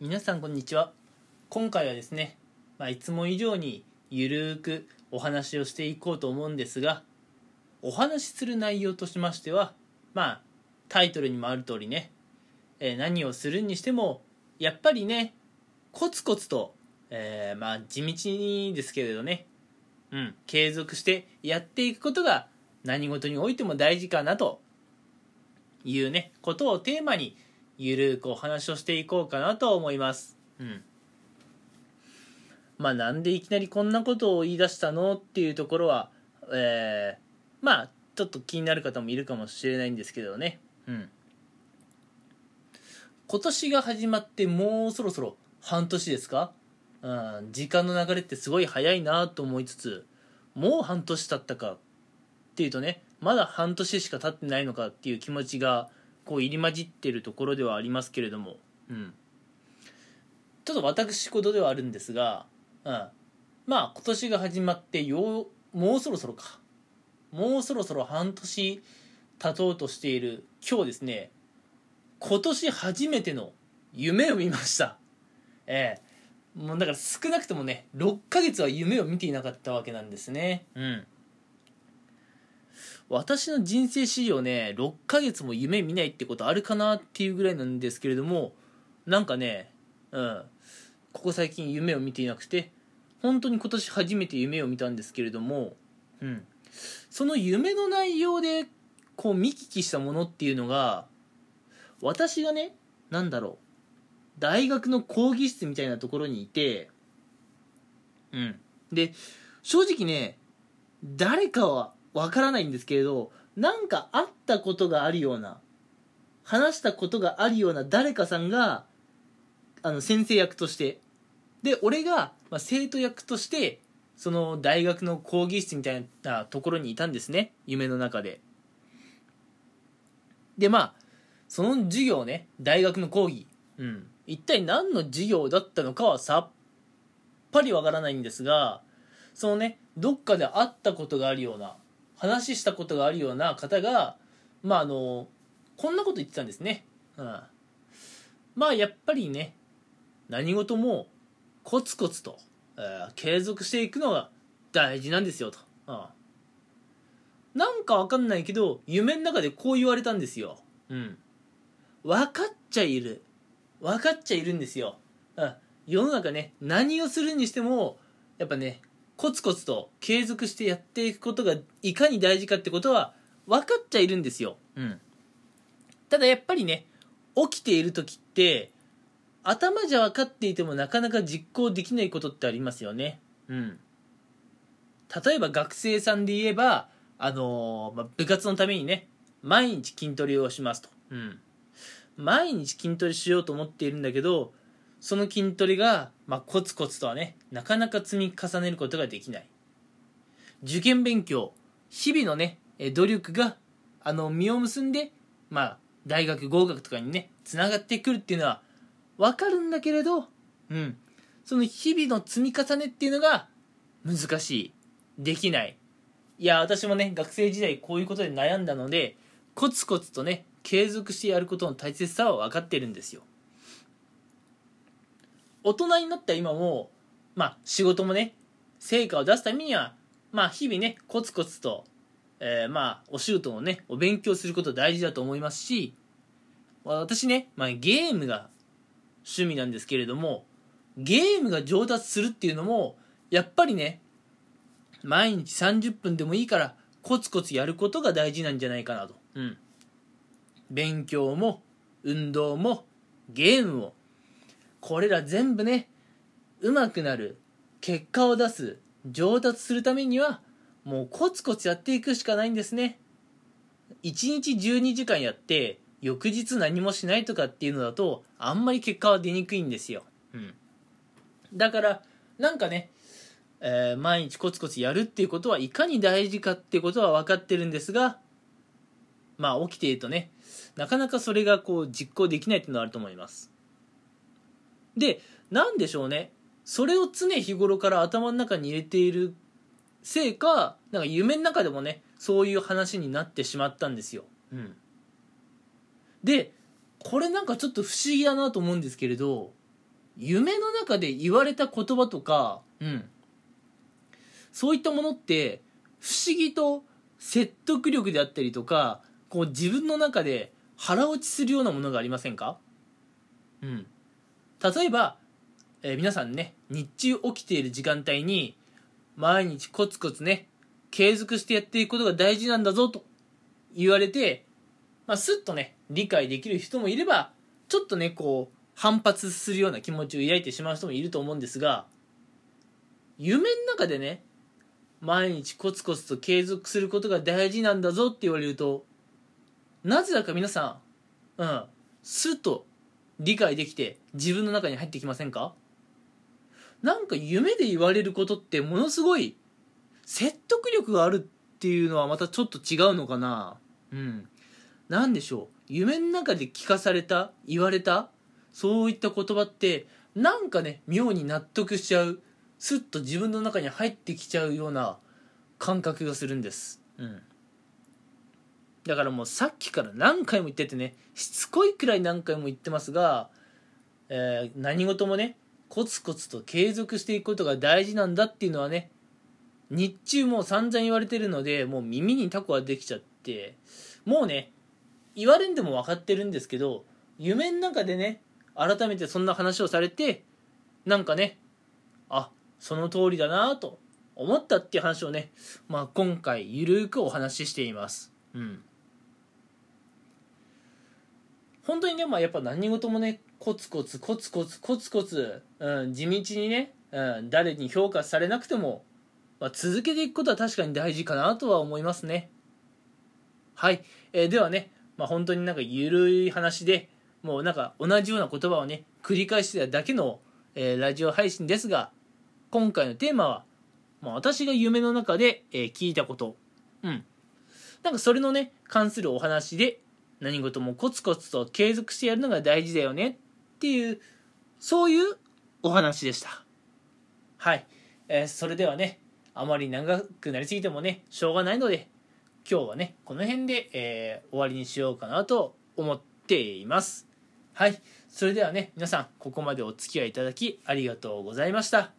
皆さんこんにちは。今回はですね、まあ、いつも以上にゆるーくお話をしていこうと思うんですがお話しする内容としましてはまあタイトルにもある通りね、えー何をするにしてもやっぱりねコツコツと、えーまあ地道にですけれどねうん継続してやっていくことが何事においても大事かなというねことをテーマにゆるーくお話をしていこうかなと思います。うん。まあなんでいきなりこんなことを言い出したのっていうところはえーまあちょっと気になる方もいるかもしれないんですけどね。うん。今年が始まってもうそろそろ半年ですか？うん時間の流れってすごい早いなと思いつつもう半年経ったかっていうとねまだ半年しか経ってないのかっていう気持ちがこう入り混じってるところではありますけれども、うん、ちょっと私事ではあるんですが、うん、まあ今年が始まってようもうそろそろか。もうそろそろ半年経とうとしている今日ですね。今年初めての夢を見ました。ええ。もうだから少なくともね6ヶ月は夢を見ていなかったわけなんですね。うん。私の人生史上ね6ヶ月も夢見ないってことあるかなっていうぐらいなんですけれどもなんかねうんここ最近夢を見ていなくて本当に今年初めて夢を見たんですけれどもうんその夢の内容でこう見聞きしたものっていうのが私がねなんだろう大学の講義室みたいなところにいてうんで正直ね誰かはわからないんですけれどなんか会ったことがあるような話したことがあるような誰かさんがあの先生役としてで俺が、ま、生徒役としてその大学の講義室みたいなところにいたんですね夢の中で。でまあその授業ね大学の講義。うん。一体何の授業だったのかはさっぱりわからないんですがそのねどっかで会ったことがあるような話したことがあるような方がまああのこんなこと言ってたんですね、うん、まあやっぱりね何事もコツコツと、えー継続していくのが大事なんですよと、うん、なんかわかんないけど夢の中でこう言われたんですよ。うん。分かっちゃいる。分かっちゃいるんですよ、うん、世の中ね何をするにしてもやっぱねコツコツと継続してやっていくことがいかに大事かってことは分かっちゃいるんですよ、うん、ただやっぱりね起きている時って頭じゃ分かっていてもなかなか実行できないことってありますよね。うん。例えば学生さんで言えばあのーまあ、部活のためにね毎日筋トレをしますと、うん、毎日筋トレしようと思っているんだけどその筋トレが、まあ、コツコツとはねなかなか積み重ねることができない。受験勉強日々のね努力があの実を結んで、まあ、大学合格とかにねつながってくるっていうのは分かるんだけれど、うん、その日々の積み重ねっていうのが難しい。できない。いや私もね学生時代こういうことで悩んだのでコツコツとね継続してやることの大切さは分かってるんですよ。大人になった今もまあ仕事もね成果を出すためにはまあ日々ねコツコツと、えーまあお仕事をねお勉強すること大事だと思いますし私ね、まあ、ゲームが趣味なんですけれどもゲームが上達するっていうのもやっぱりね毎日30分でもいいからコツコツやることが大事なんじゃないかなと、うん、勉強も運動もゲームもこれら全部ね上手くなる結果を出す上達するためにはもうコツコツやっていくしかないんですね。1日12時間やって翌日何もしないとかっていうのだとあんまり結果は出にくいんですよ、うん、だからなんかねえー毎日コツコツやるっていうことはいかに大事かっていうことは分かってるんですがまあ起きているとねなかなかそれがこう実行できないっていうのはあると思いますでなんでしょうね。それを常日頃から頭の中に入れているせいかなんか夢の中でもねそういう話になってしまったんですよ、うん、でこれなんかちょっと不思議だなと思うんですけれど夢の中で言われた言葉とか、うん、そういったものって不思議と説得力であったりとかこう自分の中で腹落ちするようなものがありませんか？うん例えば、えー、皆さんね日中起きている時間帯に毎日コツコツね継続してやっていくことが大事なんだぞと言われて、まあ、スッとね理解できる人もいればちょっとねこう反発するような気持ちを抱いてしまう人もいると思うんですが夢の中でね毎日コツコツと継続することが大事なんだぞって言われるとなぜだか皆さんうんスッと理解できて自分の中に入ってきませんか？なんか夢で言われることってものすごい説得力があるっていうのはまたちょっと違うのかな？うん。何でしょう？夢の中で聞かされた言われたそういった言葉ってなんかね妙に納得しちゃうスッと自分の中に入ってきちゃうような感覚がするんです。うん。だからもうさっきから何回も言っててねしつこいくらい何回も言ってますが、えー、何事もねコツコツと継続していくことが大事なんだっていうのはね日中もう散々言われてるのでもう耳にタコができちゃってもうね言われんでも分かってるんですけど夢の中でね改めてそんな話をされてなんかねあその通りだなと思ったっていう話をね、まあ、今回ゆるくお話ししています。うん。本当にね、まあ、やっぱ何事もねコツコツコツコツコツコツ、うん、地道にね、うん、誰に評価されなくても、まあ、続けていくことは確かに大事かなとは思いますね。はい、えー、ではね、まあ、本当になんかゆるい話でもうなんか同じような言葉をね繰り返してただけの、えー、ラジオ配信ですが今回のテーマは、まあ、私が夢の中で、えー、聞いたこと。うん。なんかそれのね関するお話で何事もコツコツと継続してやるのが大事だよねっていうそういうお話でした。はい、えー、それではねあまり長くなりすぎてもねしょうがないので今日はねこの辺で、えー、終わりにしようかなと思っています。はい。それではね皆さんここまでお付き合いいただきありがとうございました。